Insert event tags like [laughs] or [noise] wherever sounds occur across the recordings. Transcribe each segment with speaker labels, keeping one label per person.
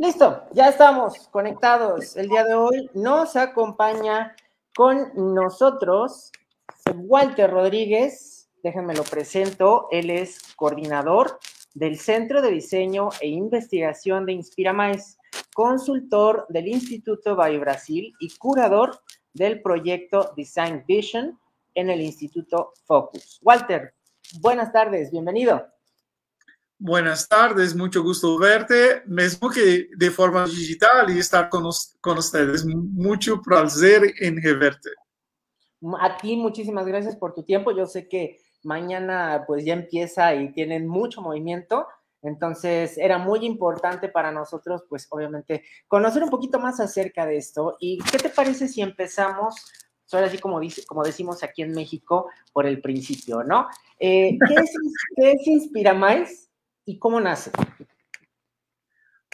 Speaker 1: Listo, ya estamos conectados. El día de hoy nos acompaña con nosotros Walter Rodríguez. Déjenme lo presento. Él es coordinador del Centro de Diseño e Investigación de InspiraMais, consultor del Instituto Bio Brasil y curador del proyecto Design Vision en el Instituto Focus. Walter, buenas tardes, bienvenido.
Speaker 2: Buenas tardes, mucho gusto verte, mismo que de forma digital y estar con, con ustedes. Mucho placer en verte.
Speaker 1: A ti muchísimas gracias por tu tiempo. Yo sé que mañana pues ya empieza y tienen mucho movimiento, entonces era muy importante para nosotros pues obviamente conocer un poquito más acerca de esto. ¿Y qué te parece si empezamos? Ahora sí, como, dice, como decimos aquí en México, por el principio, ¿no? Eh, ¿qué, es, ¿Qué es Inspira Más? ¿Y cómo nace?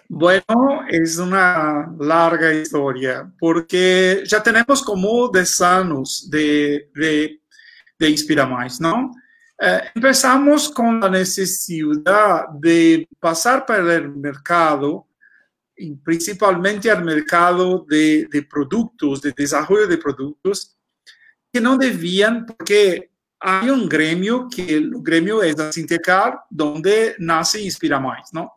Speaker 2: Bueno, es una larga historia porque ya tenemos como 10 años de, de, de Inspira Mais, ¿no? Eh, empezamos con la necesidad de pasar por el mercado, principalmente al mercado de, de productos, de desarrollo de productos, que no debían, porque hay un gremio que el gremio es la Sintecar, donde nace Inspira Más, ¿no?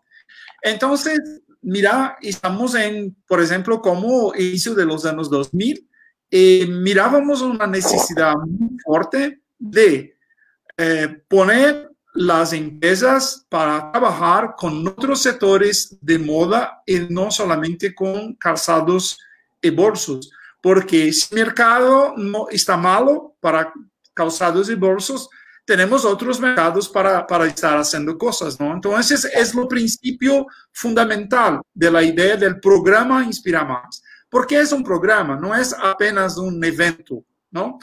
Speaker 2: Entonces, mira, estamos en, por ejemplo, como inicio de los años 2000, eh, mirábamos una necesidad muy fuerte de eh, poner las empresas para trabajar con otros sectores de moda y no solamente con calzados y bolsos, porque si el mercado no está malo para calzados y bolsos, tenemos otros mercados para, para estar haciendo cosas, ¿no? Entonces, es lo principio fundamental de la idea del programa Inspira Más. Porque es un programa, no es apenas un evento, ¿no?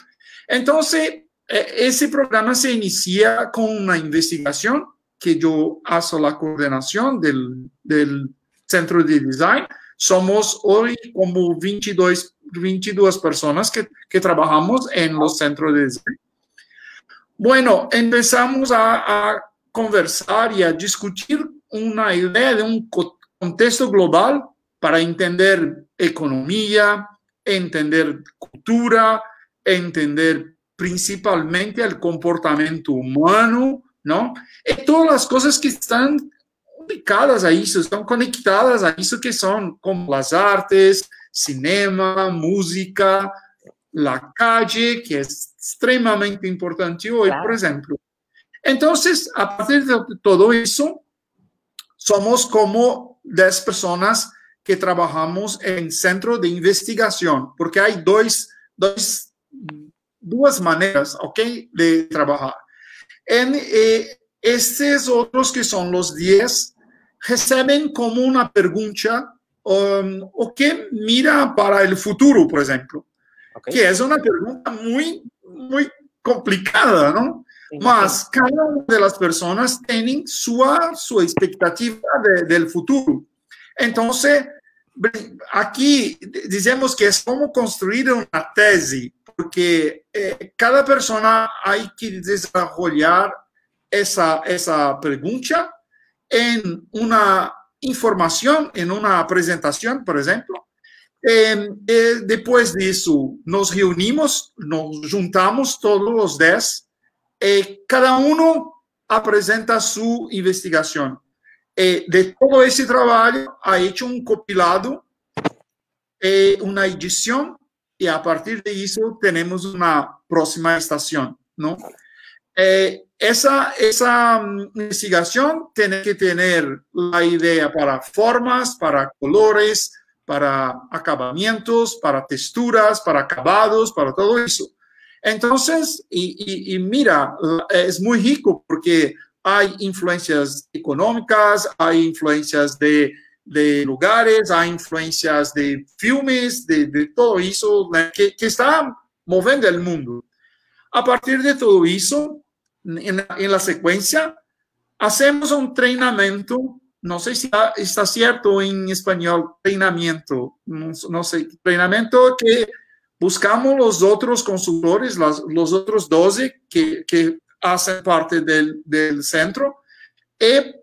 Speaker 2: Entonces, e, ese programa se inicia con una investigación que yo hago la coordinación del, del Centro de Design. Somos hoy como 22, 22 personas que, que trabajamos en los centros de design. Bueno, empezamos a, conversar y a discutir una idea de un contexto global para entender economía, entender cultura, entender principalmente el comportamiento humano, ¿no? Y todas las cosas que están ubicadas a eso, están conectadas a eso que son como las artes, cinema, música, la calle, que es extremadamente importante hoy, por ejemplo. Entonces, a partir de todo eso, somos como 10 personas que trabajamos en centro de investigación, porque hay dos, dos, dos maneras, ¿ok?, de trabajar. En eh, estos otros que son los 10, reciben como una pregunta um, o que mira para el futuro, por ejemplo que es una pregunta muy, muy complicada, ¿no? Mas cada una de las personas tiene su, su expectativa del futuro. Entonces, aquí decimos que es como construir una tesis, porque eh, cada persona hay que desarrollar esa, esa pregunta en una información, en una presentación, por ejemplo, Em, eh, después de eso, nos reunimos, nos juntamos todos los 10, eh, cada uno presenta su investigación. Eh, de todo ese trabajo ha hecho un compilado, una edición, y a partir de eso tenemos una próxima estación, ¿no? esa, esa mm, investigación tiene que tener la idea para formas, para colores, para acabamientos, para texturas, para acabados, para todo eso. Entonces, y, mira, es muy rico porque hay influencias económicas, hay influencias de, lugares, hay influencias de filmes, de, todo eso que, que, está moviendo el mundo. A partir de todo eso, en, en la secuencia, hacemos un entrenamiento no sé si está, cierto en español, entrenamiento, no, sé, entrenamiento que buscamos los otros consultores, los otros 12 que, hacen parte del, centro, y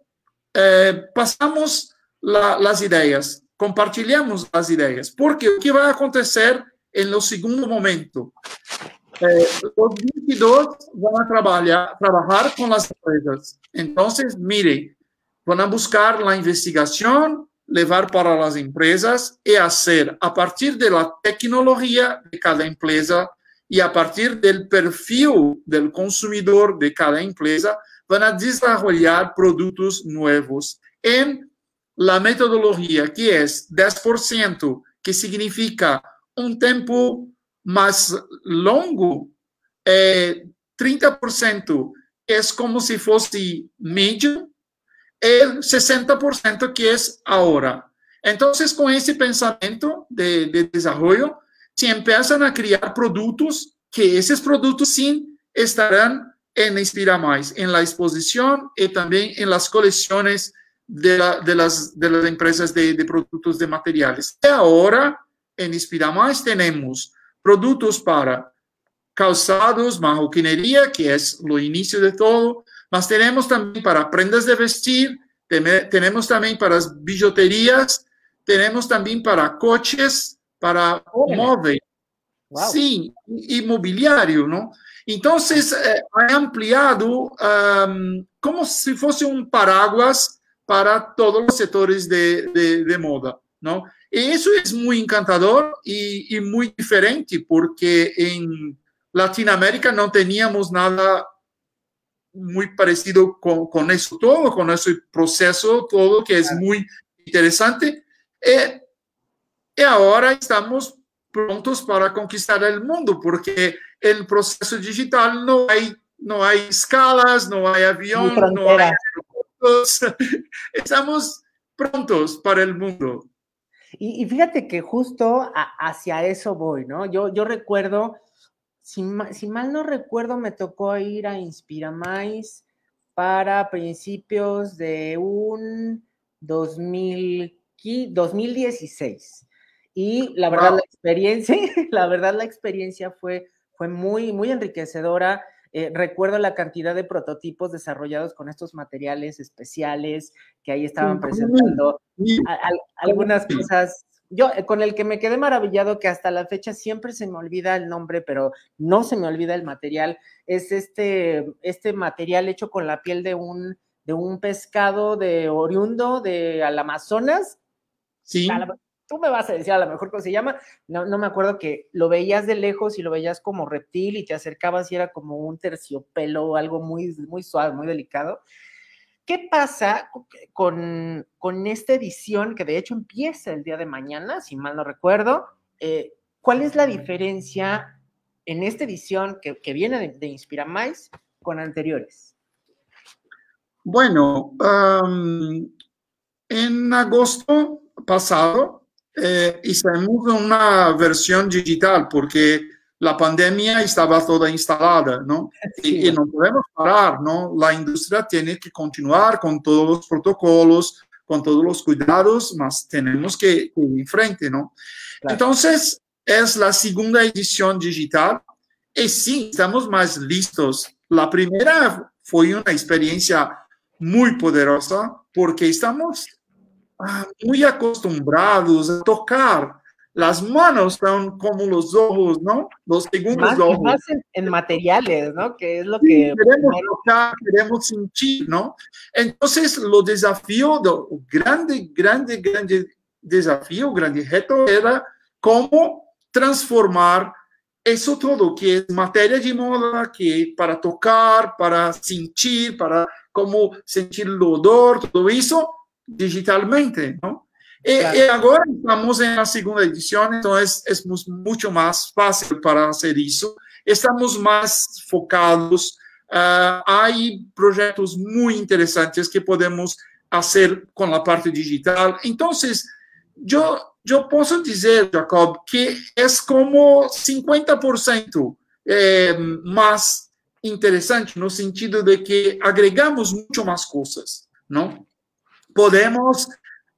Speaker 2: eh, pasamos la, las ideas, compartilhamos as ideias, porque o que vai acontecer no segundo momento? Eh, os 22 vão a trabalhar, trabalhar com as empresas. Então, mire, vão buscar a investigação, levar para as empresas e fazer, a partir da tecnologia de cada empresa e a partir do perfil do consumidor de cada empresa, vão desenvolver produtos novos em la metodologia que é 10%, que significa um tempo mais longo, é 30%, que é como se fosse médio, e 60% que é agora. Então, com esse pensamento de, de desenvolvimento, se começam a criar produtos que esses produtos sim estarão em Inspira Mais, em la exposição e também em las coleções de, la, de, las, de las empresas de, de, productos de materiales. Y ahora en Inspira Más tenemos productos para calzados, marroquinería, que es lo inicio de todo, mas tenemos también para prendas de vestir, tenemos también para billuterías, tenemos también para coches, para móvil. Wow. Sí, inmobiliario, ¿no? Entonces, eh, ha ampliado um, como si fuese un paraguas para todos los sectores de, de, de moda, ¿no? Y eso es muy encantador y, y, muy diferente porque en Latinoamérica no teníamos nada muy parecido con, con eso todo, con ese proceso todo que es muy interesante. Y, y ahora estamos prontos para conquistar el mundo porque el proceso digital no hay, no hay escalas, no hay avión, no hay [laughs] estamos prontos para el mundo.
Speaker 1: Y, fíjate que justo hacia eso voy, ¿no? Yo, yo recuerdo, si, si, mal no recuerdo, me tocó ir a Inspiramais para principios de un 2000, 2016. Y la verdad, la experiencia, [laughs] la verdad, la experiencia fue, fue muy, muy enriquecedora. Eh, recuerdo la cantidad de prototipos desarrollados con estos materiales especiales que ahí estaban presentando. algunas cosas. Yo, eh, con el que me quedé maravillado, que hasta la fecha siempre se me olvida el nombre, pero no se me olvida el material, es este, este material hecho con la piel de un, de un pescado de oriundo de al Amazonas.
Speaker 2: Sí
Speaker 1: tú me vas a decir a lo mejor cómo se llama, no, no me acuerdo que lo veías de lejos y lo veías como reptil y te acercabas y era como un terciopelo, algo muy, muy suave, muy delicado. ¿Qué pasa con, con esta edición que de hecho empieza el día de mañana, si mal no recuerdo? Eh, ¿Cuál es la diferencia en esta edición que, que viene de, de Inspira Mais con anteriores?
Speaker 2: Bueno, um, en agosto pasado eh, hicimos una versión digital porque la pandemia estaba toda instalada, ¿no? Sí. Y, y, no podemos parar, ¿no? La industria tiene que continuar con todos los protocolos, con todos los cuidados, más tenemos que, ir enfrente, ¿no? Claro. Entonces, es la segunda edición digital y sí, estamos más listos. La primera fue una experiencia muy poderosa porque estamos ah, muy acostumbrados a tocar. Las manos son como los ojos, ¿no? Los segundos
Speaker 1: más,
Speaker 2: ojos.
Speaker 1: Más en, en, materiales, ¿no? Que es lo sí, que...
Speaker 2: Queremos tocar, queremos sentir, ¿no? Entonces, lo desafío, lo grande, grande, grande desafío, grande reto era cómo transformar eso todo que es materia de moda, que para tocar, para sentir, para cómo sentir el odor, todo eso, digitalmente, ¿no? Y, claro. y, ahora estamos en la segunda edición, entonces es mucho más fácil para hacer eso. Estamos más focados, uh, hay proyectos muy interesantes que podemos hacer con la parte digital. Entonces, yo, yo puedo decir, Jacob, que es como 50% eh, más interesante no sentido de que agregamos mucho más cosas, ¿no? podemos,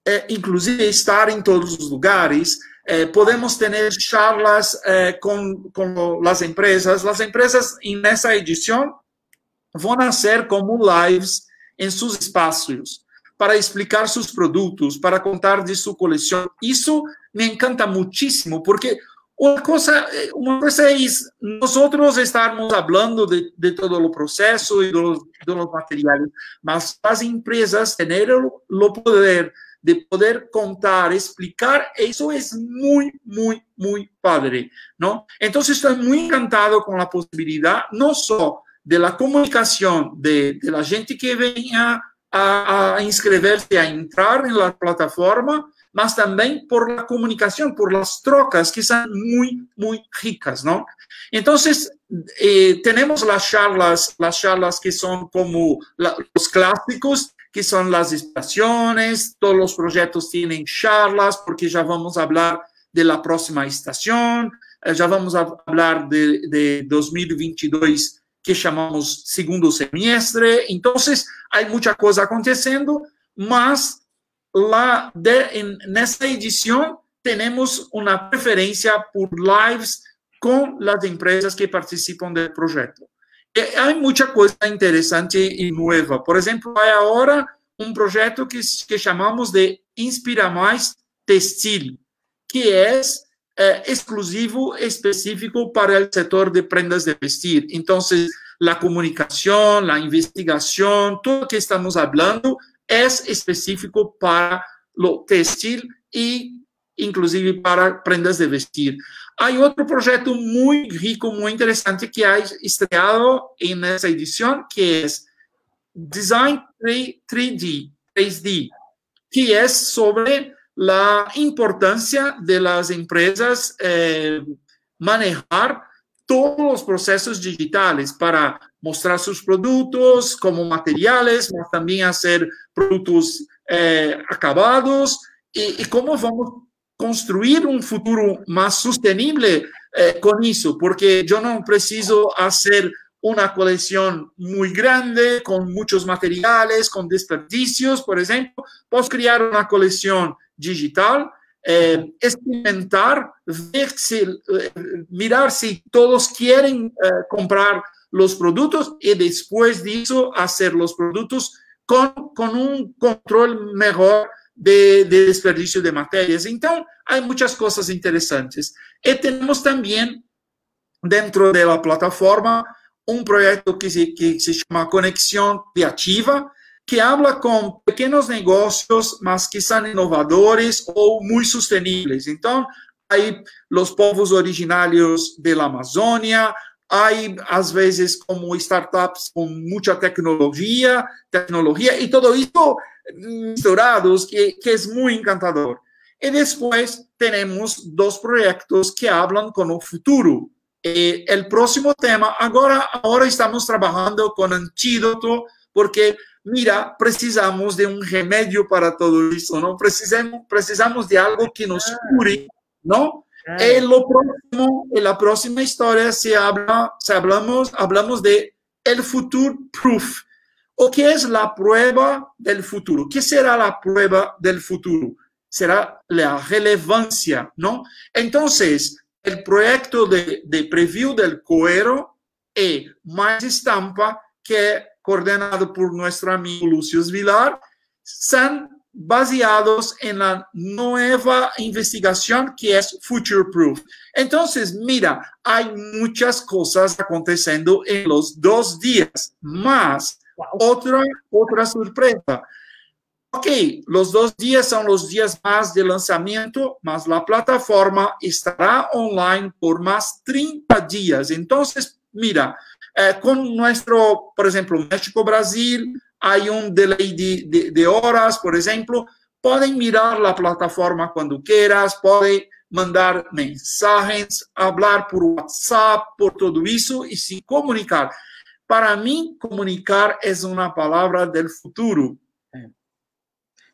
Speaker 2: eh, inclusive, estar em todos os lugares, eh, podemos ter charlas eh, com, com as empresas. As empresas, nessa edição, vão nascer como lives em seus espaços, para explicar sus productos, para contar de su colección. Eso me encanta muchísimo porque una cosa, eh, una cosa es nosotros estamos hablando de, de todo el proceso y de los, de los materiales, mas las empresas tener el, lo poder de poder contar, explicar, eso es muy, muy, muy padre, ¿no? Entonces estoy muy encantado con la posibilidad, no solo de la comunicación de, de la gente que venía a, a inscribirse, a entrar en la plataforma, mas también por la comunicación, por las trocas que son muy, muy ricas, ¿no? Entonces, eh, tenemos las charlas, las charlas que son como los clásicos, que son las estaciones, todos los proyectos tienen charlas, porque ya vamos a hablar de la próxima estación, eh, ya vamos a hablar de, de 2022 que chamamos segundo semestre. Entonces, hay mucha cosa acontecendo, mas la de, en, esta edición tenemos una preferencia por lives con las empresas que participan del proyecto. Hay mucha cosa interesante y nueva. Por ejemplo, hay ahora un proyecto que, que llamamos de Inspira Mais Textil, que es eh, exclusivo, específico para el sector de prendas de vestir. Entonces, la comunicación, la investigación, todo lo que estamos hablando es específico para lo textil y inclusive para prendas de vestir. Hay otro proyecto muy rico, muy interesante que ha estreado en esta edición, que es Design 3D, 3D, que es sobre la importancia de las empresas eh, manejar todos los procesos digitales para mostrar sus productos como materiales, también hacer productos eh, acabados y, cómo vamos construir un futuro más sostenible eh, con eso, porque yo no preciso hacer una colección muy grande con muchos materiales, con desperdicios, por ejemplo, puedo crear una colección digital eh, experimentar, ver si, eh, mirar si todos quieren comprar los productos y después de eso hacer los productos con, con un control mejor de, de, desperdicio de materias. Entonces, hay muchas cosas interesantes. Y tenemos también dentro de la plataforma un proyecto que se, que se llama Conexión Creativa, que habla com pequenos negócios, mas que são inovadores ou muito sustentáveis. Então, aí os povos originários da Amazônia, aí às vezes como startups com muita tecnologia, tecnologia e tudo isso misturados que, que é muito encantador. E depois temos dois projetos que falam com o futuro. E o próximo tema, agora, agora estamos trabalhando com antídoto, porque mira, precisamos de un remedio para todo eso, ¿no? Precisamos, precisamos de algo que nos cure, ¿no? En lo próximo, en la próxima historia se habla, se hablamos, hablamos de el futuro proof. ¿O qué es la prueba del futuro? ¿Qué será la prueba del futuro? Será la relevancia, ¿no? Entonces, el proyecto de, de preview del cuero es más estampa que coordenado por nuestro amigo Lucio Vilar, son baseados en la nueva investigación que es Future Proof. Entonces, mira, hay muchas cosas aconteciendo en los dos días, más otra, otra sorpresa. Ok, los dos días son los días más de lanzamiento, más la plataforma estará online por más 30 días. Entonces, mira, eh, con nuestro, por ejemplo, México-Brasil, hay un delay de, de, de, horas, por ejemplo. Pueden mirar la plataforma cuando quieras, pueden mandar mensajes, hablar por WhatsApp, por todo eso y sin comunicar. Para mí, comunicar es una palabra del futuro.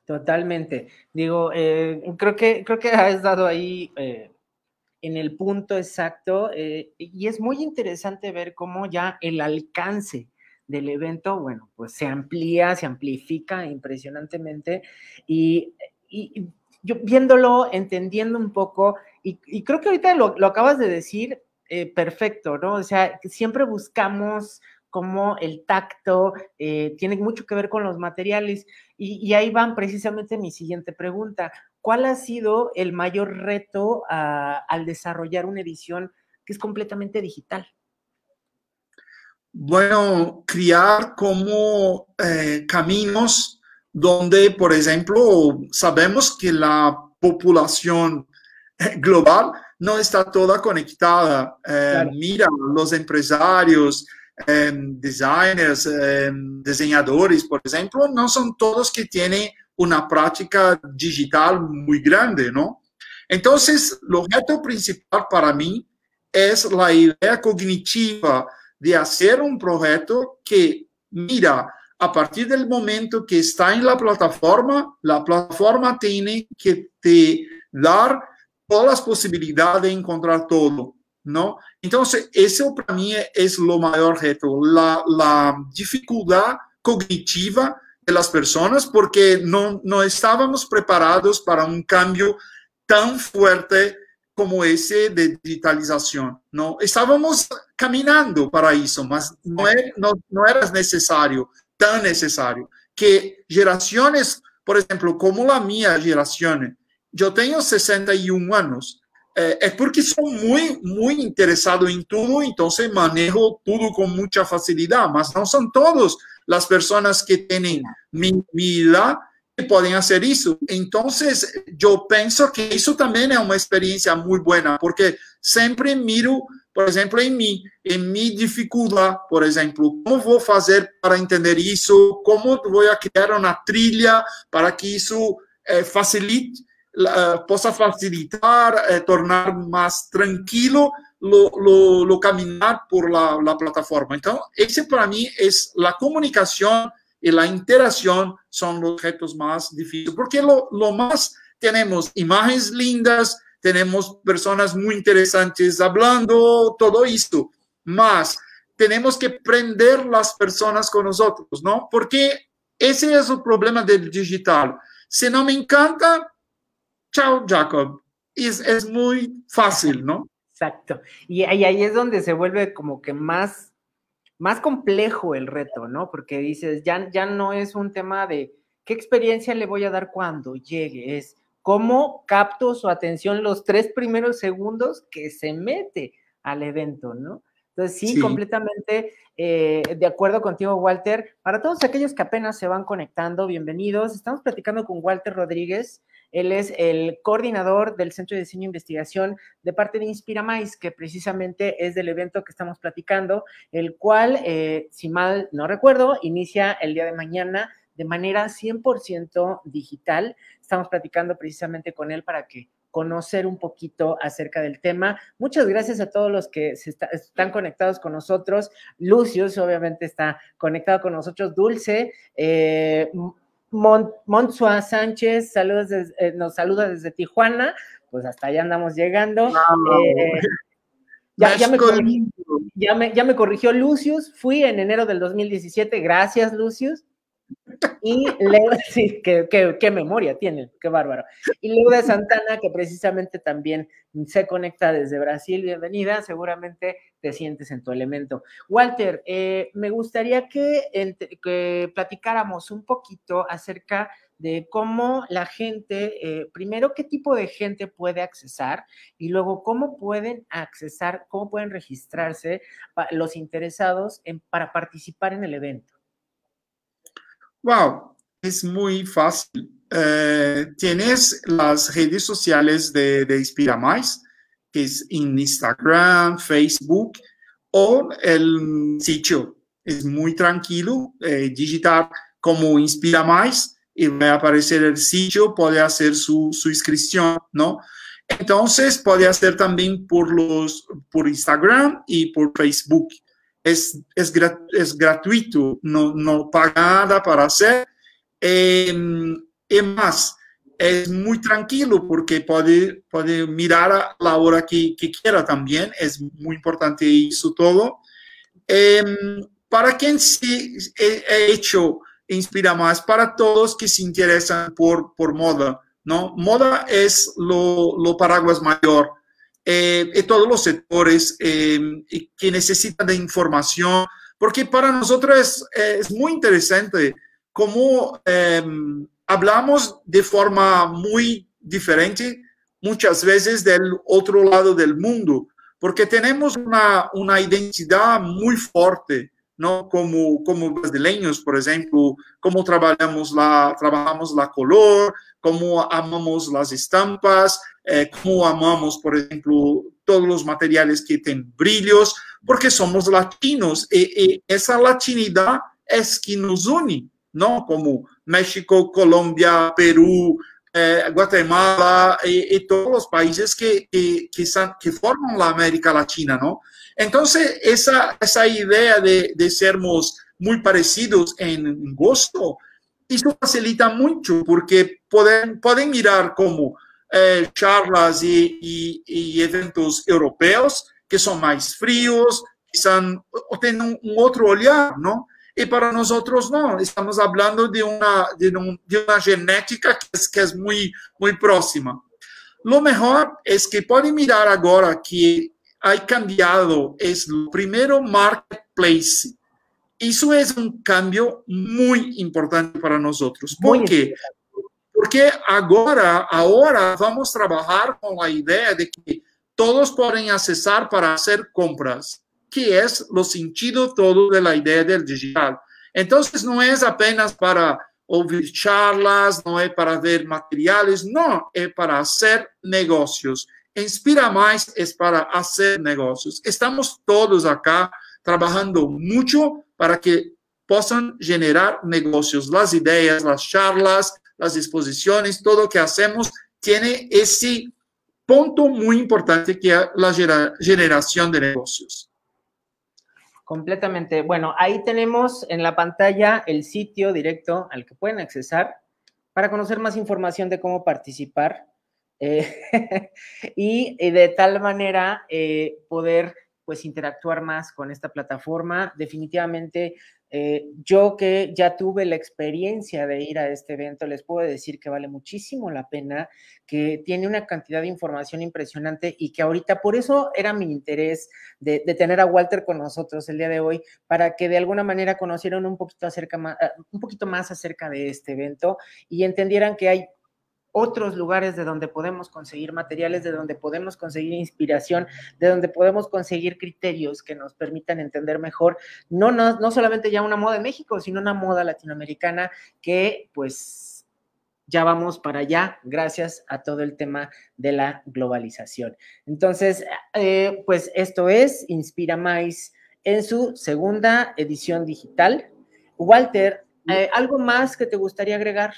Speaker 1: Totalmente. Digo, eh, creo, que, creo que has dado ahí eh, en el punto exacto eh, y es muy interesante ver cómo ya el alcance del evento, bueno, pues se amplía, se amplifica impresionantemente y, y yo viéndolo, entendiendo un poco, y, creo que ahorita lo, acabas de decir perfecto, ¿no? O sea, siempre buscamos cómo el tacto eh, tiene mucho que ver con los materiales. Y, ahí van precisamente mi siguiente pregunta. ¿Cuál ha sido el mayor reto al desarrollar una edición que es completamente digital?
Speaker 2: Bueno, crear como eh, caminos donde, por ejemplo, sabemos que la población global no está toda conectada. Eh, mira, los empresarios, em, designers, em, diseñadores, por ejemplo, no son todos que tienen una práctica digital muy grande, ¿no? Entonces, el objeto principal para mí es la idea cognitiva de hacer un proyecto que mira, a partir del momento que está en la plataforma, la plataforma tiene que te dar todas las posibilidades de encontrar todo, ¿no? Entonces, eso para mí es lo mayor reto, la, la dificultad cognitiva de las personas porque no, no estábamos preparados para un cambio tan fuerte como ese de digitalización, ¿no? Estábamos caminando para eso, mas no era, no, no era necesario, tan necesario, que generaciones, por ejemplo, como la mía generación, yo tengo 61 años, eh, es porque soy muy, muy interesado en todo, entonces manejo todo con mucha facilidad, mas no son todos las personas que tienen mi, mi edad que pueden hacer eso. Entonces, yo pienso que eso también es una experiencia muy buena, porque siempre miro, por ejemplo, en mí, en mi dificultad, por ejemplo, cómo voy a hacer para entender eso, cómo voy a crear una trilla para que eso eh, facilite la, possa facilitar, eh, tornar más tranquilo lo, lo, lo caminar por la, la, plataforma. Entonces, ese para mí es la comunicación y la interacción son los objetos más difíciles, porque lo, lo más tenemos imágenes lindas, tenemos personas muy interesantes hablando, todo esto, más tenemos que prender las personas con nosotros, ¿no? Porque ese es el problema del digital. Si no me encanta, chao, Jacob. Es, es muy fácil, ¿no?
Speaker 1: Exacto. Y ahí, es donde se vuelve como que más, más complejo el reto, ¿no? Porque dices, ya, ya no es un tema de qué experiencia le voy a dar cuando llegue, es cómo capto su atención los tres primeros segundos que se mete al evento, ¿no? Entonces, sí, completamente eh, de acuerdo contigo, Walter. Para todos aquellos que apenas se van conectando, bienvenidos. Estamos platicando con Walter Rodríguez. Él es el coordinador del Centro de Diseño e Investigación de parte de Inspira Mais, que precisamente es del evento que estamos platicando, el cual, eh, si mal no recuerdo, inicia el día de mañana de manera 100% digital. Estamos platicando precisamente con él para que conocer un poquito acerca del tema. Muchas gracias a todos los que están conectados con nosotros. Lucius, obviamente, está conectado con nosotros. Dulce, eh, Sánchez, saludos eh, nos saluda desde Tijuana. Pues hasta allá andamos llegando. Eh, ya, ya, me corrigió, ya, me, ya me corrigió Lucius. Fui en enero del 2017. Gracias, Lucius. Y Leo, [laughs] sí, qué, memoria tiene, qué bárbaro. Y Leo de Santana, que precisamente también se conecta desde Brasil, bienvenida, seguramente te sientes en tu elemento. Walter, eh, me gustaría que, platicáramos un poquito acerca de cómo la gente, eh, primero, qué tipo de gente puede accesar y luego cómo pueden accesar, cómo pueden registrarse los interesados en, para participar en el evento.
Speaker 2: Wow, es muy fácil. Eh, tienes las redes sociales de, de Inspira Más, que es en Instagram, Facebook o el sitio. Es muy tranquilo, eh, digitar como Inspira Más y va a aparecer el sitio, puede hacer su, su inscripción, ¿no? Entonces puede hacer también por, los, por Instagram y por Facebook es, es, es gratuito, no, no paga nada para hacer. Eh, es más, es muy tranquilo porque puede, puede mirar a la hora que, que quiera también, es muy importante eso todo. Eh, para quien sí he, hecho Inspira Más, para todos que se interesan por, por moda, ¿no? Moda es lo, lo paraguas mayor eh, en todos los sectores eh, que necesitan de información porque para nosotros es, muy interesante cómo em, hablamos de forma muy diferente muchas veces del otro lado del mundo, porque tenemos una, una identidad muy fuerte, ¿no? Como, como brasileños, por ejemplo, cómo trabajamos la, trabajamos la color, cómo amamos las estampas, eh, cómo amamos, por ejemplo, todos los materiales que tienen brillos, porque somos latinos y, esa latinidad es que nos une, ¿no? Como México, Colombia, Perú, eh, Guatemala y, todos los países que, que, que, forman la América Latina, ¿no? Entonces, esa, esa idea de, de sermos muy parecidos en gusto, eso facilita mucho porque pueden, pueden mirar como eh, charlas y, y, eventos europeos que son más fríos, quizás o tienen un, un otro olhar, ¿no? y para nosotros no, estamos hablando de una, de, una genética que es, que es muy, muy próxima. Lo mejor es que pueden mirar ahora que ha cambiado, es el primero marketplace. Eso es un cambio muy importante para nosotros. ¿Por qué? Porque ahora, ahora vamos a trabajar con la idea de que todos pueden accesar para hacer compras que es lo sentido todo de la idea del digital. Entonces, no es apenas para oír charlas, no es para ver materiales, no, es para hacer negocios. Inspira Más es para hacer negocios. Estamos todos acá trabajando mucho para que puedan generar negocios. Las ideas, las charlas, las exposiciones, todo lo que hacemos tiene ese punto muy importante que es la generación de negocios.
Speaker 1: Completamente. Bueno, ahí tenemos en la pantalla el sitio directo al que pueden accesar para conocer más información de cómo participar eh, [laughs] y, de tal manera eh, poder pues interactuar más con esta plataforma. Definitivamente eh, yo que ya tuve la experiencia de ir a este evento, les puedo decir que vale muchísimo la pena, que tiene una cantidad de información impresionante y que ahorita, por eso era mi interés de, tener a Walter con nosotros el día de hoy, para que de alguna manera conocieran un poquito, acerca, eh, un poquito más acerca de este evento y entendieran que hay otros lugares de donde podemos conseguir materiales, de donde podemos conseguir inspiración, de donde podemos conseguir criterios que nos permitan entender mejor, no, no, no solamente ya una moda de México, sino una moda latinoamericana que pues ya vamos para allá gracias a todo el tema de la globalización. Entonces, eh, pues esto es Inspira Mais en su segunda edición digital. Walter, eh, ¿algo más que te gustaría agregar?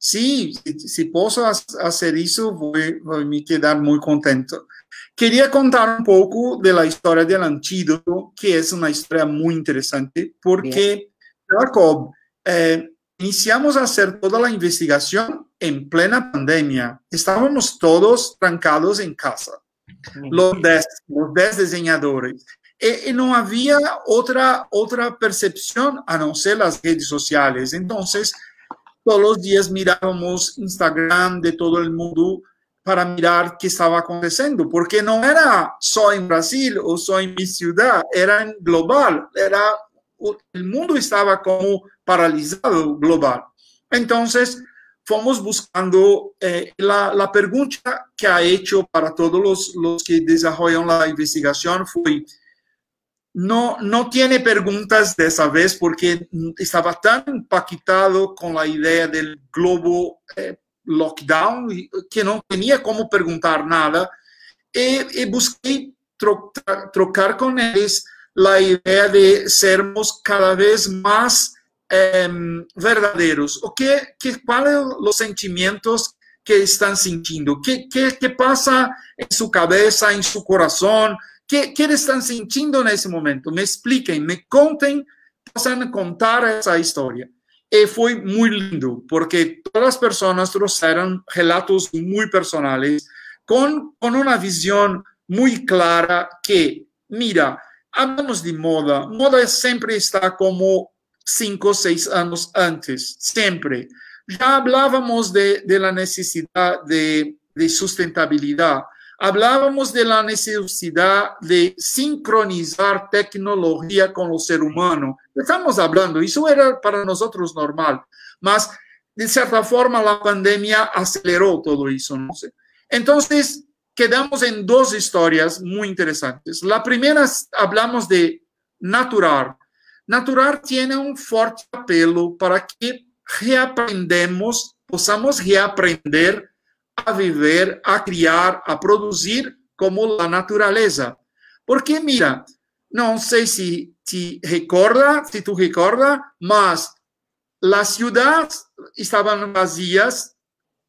Speaker 2: Sí, si, puedo hacer eso, voy, a me quedar muy contento. Quería contar un poco de la historia del antídoto, que es una historia muy interesante, porque, Jacob, eh, iniciamos a hacer toda la investigación en plena pandemia. Estábamos todos trancados en casa, los 10 los diseñadores. Y, y, no había otra, otra percepción a no ser las redes sociales. Entonces, todos los días mirábamos Instagram de todo el mundo para mirar qué estaba aconteciendo, porque no era solo en Brasil o solo en mi ciudad, era global, era, el mundo estaba como paralizado global. Entonces, fuimos buscando eh, la, la, pregunta que ha hecho para todos los, los que desarrollan la investigación fue, no, no tiene preguntas de esa vez porque estaba tan impactado con la idea del globo eh, lockdown que no tenía cómo preguntar nada. Y, busqué trocar con ellos la idea de sermos cada vez más em, verdaderos. ¿O qué, qué, ¿Cuáles los sentimientos que están sintiendo? ¿Qué, qué, qué pasa en su cabeza, en su corazón? ¿Qué, ¿Qué están sintiendo en ese momento? Me expliquen, me conten, puedan contar esa historia. Y fue muy lindo porque todas las personas eran relatos muy personales con, con una visión muy clara que, mira, hablamos de moda. Moda siempre está como cinco o seis años antes, siempre. Ya hablábamos de, de la necesidad de, de sustentabilidad hablábamos de la necesidad de sincronizar tecnología con el ser humano. Estamos hablando, eso era para nosotros normal, mas de cierta forma la pandemia aceleró todo eso. Entonces, quedamos en dos historias muy interesantes. La primera, hablamos de natural. Natural tiene un fuerte apelo para que reaprendemos, possamos reaprender a viver, a criar, a produzir como la naturaleza. Porque mira, não sei se te recorda, se tu recorda, mas las ciudades estaban vacías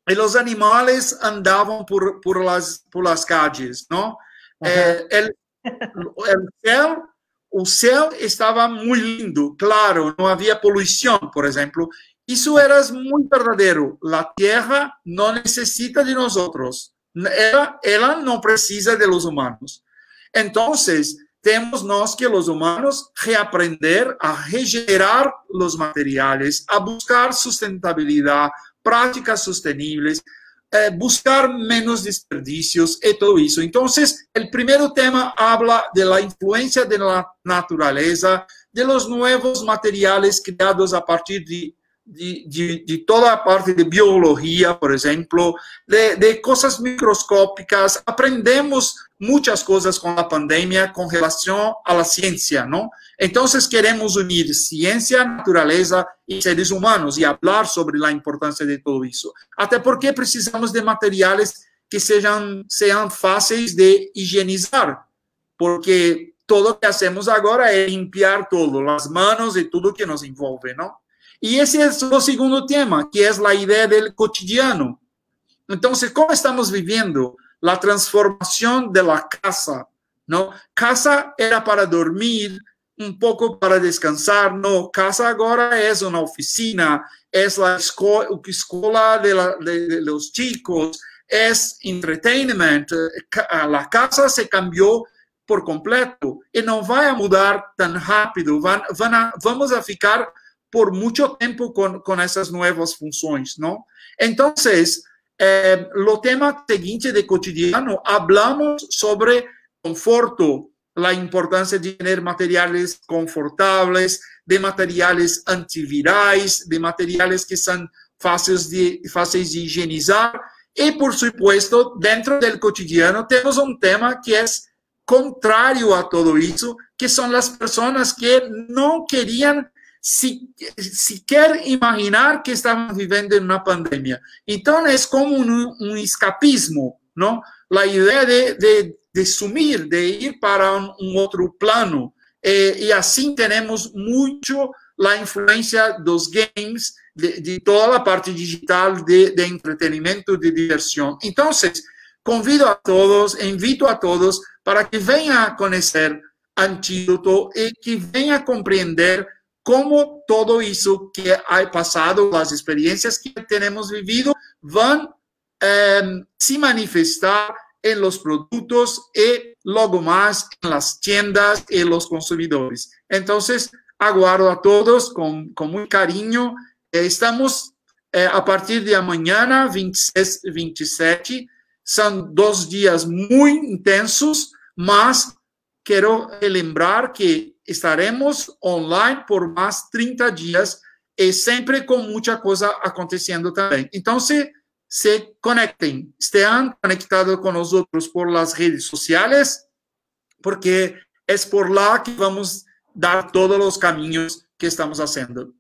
Speaker 2: y los animales andaban por, por, las, por las calles, ¿no? Eh, el, el cielo o céu estava muito lindo, claro, não havia poluição, por exemplo. Isso era muito verdadeiro. A Terra não necessita de nós outros. Ela, ela não precisa de los humanos. Então, temos nós que os humanos reaprender a regenerar os materiais, a buscar sustentabilidade, práticas sustentáveis, eh, buscar menos desperdicios y todo eso. Entonces, el primer tema habla de la influencia de la naturaleza, de los nuevos materiales creados a partir de de, de, de, toda a parte de biologia, por exemplo, de, de, coisas microscópicas. Aprendemos muitas coisas com a pandemia com relação à ciência, não? Então, queremos unir ciência, natureza e seres humanos e falar sobre a importância de tudo isso. Até porque precisamos de materiais que sejam, sejam fáceis de higienizar, porque tudo que hacemos agora é limpar tudo, as mãos e tudo que nos envolve, não? Y ese es el segundo tema, que es la idea del cotidiano. Entonces, ¿cómo estamos viviendo la transformación de la casa? ¿No? Casa era para dormir, un poco para descansar, no, casa ahora es una oficina, es la escuela de, chicos, es entertainment, la casa se cambió por completo y no va a mudar tan rápido, a, vamos a ficar por muito tempo com, com essas novas funções, não? Então, eh, o tema seguinte de cotidiano, hablamos sobre conforto, a importância de ter materiais confortáveis, de materiais antivirais, de materiais que são fáceis de, fáceis de higienizar. E, por supuesto, dentro do cotidiano, temos um tema que é contrário a todo isso, que são as pessoas que não queriam si, quer imaginar que estamos viviendo en una pandemia. Entonces es como un, escapismo, ¿no? La idea de, de, de, sumir, de ir para un otro plano. Eh, y así tenemos mucho la influencia de los games, de, de toda la parte digital de, de entretenimiento, de diversión. Entonces, convido a todos, invito a todos para que vengan a conocer Antídoto y que vengan a comprender como todo isso que ha passado, as experiências que temos vivido, vão eh, se manifestar em los produtos e logo mais em las tiendas e los consumidores. Então, aguardo a todos com muito carinho. Eh, estamos eh, a partir de amanhã, 26, 27, são dois dias muito intensos, mas quero lembrar que estaremos online por mais 30 dias e sempre com muita coisa acontecendo também. Então, se, conectem, estejam conectados com nós outros por las redes sociais, porque é por lá que vamos dar todos os caminhos que estamos fazendo.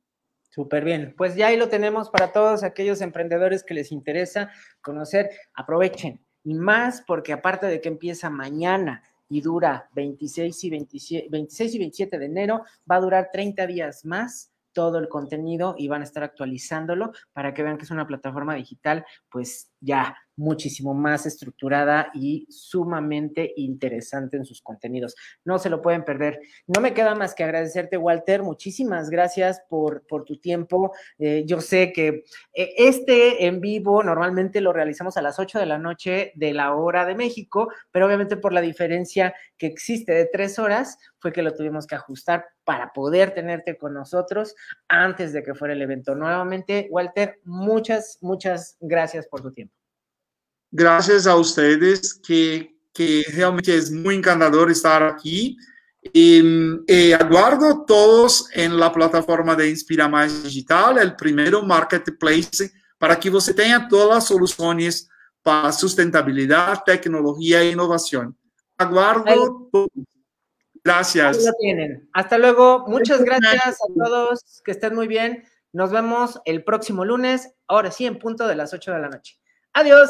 Speaker 1: Súper bien. Pues ya ahí lo tenemos para todos aquellos emprendedores que les interesa conocer. Aprovechen. Y más porque aparte de que empieza mañana y dura 26 y, 27, 26 y 27 de enero, va a durar 30 días más todo el contenido y van a estar actualizándolo para que vean que es una plataforma digital, pues ya muchísimo más estructurada y sumamente interesante en sus contenidos. No se lo pueden perder. No me queda más que agradecerte, Walter. Muchísimas gracias por, por tu tiempo. Eh, yo sé que eh, este en vivo normalmente lo realizamos a las 8 de la noche de la hora de México, pero obviamente por la diferencia que existe de tres horas, fue que lo tuvimos que ajustar para poder tenerte con nosotros antes de que fuera el evento. Nuevamente, Walter, muchas, muchas gracias por tu tiempo.
Speaker 2: Gracias a ustedes, que, que realmente es muy encantador estar aquí. Y, y, aguardo todos en la plataforma de Inspira Mais Digital, el primero marketplace, para que você tenha todas as soluções para sustentabilidad, tecnología e innovación. Aguardo. Gracias.
Speaker 1: Ahí lo tienen. Hasta luego. Muchas gracias a todos. Que estén muy bien. Nos vemos el próximo lunes, ahora sí, en punto de las 8 de la noche. Adiós.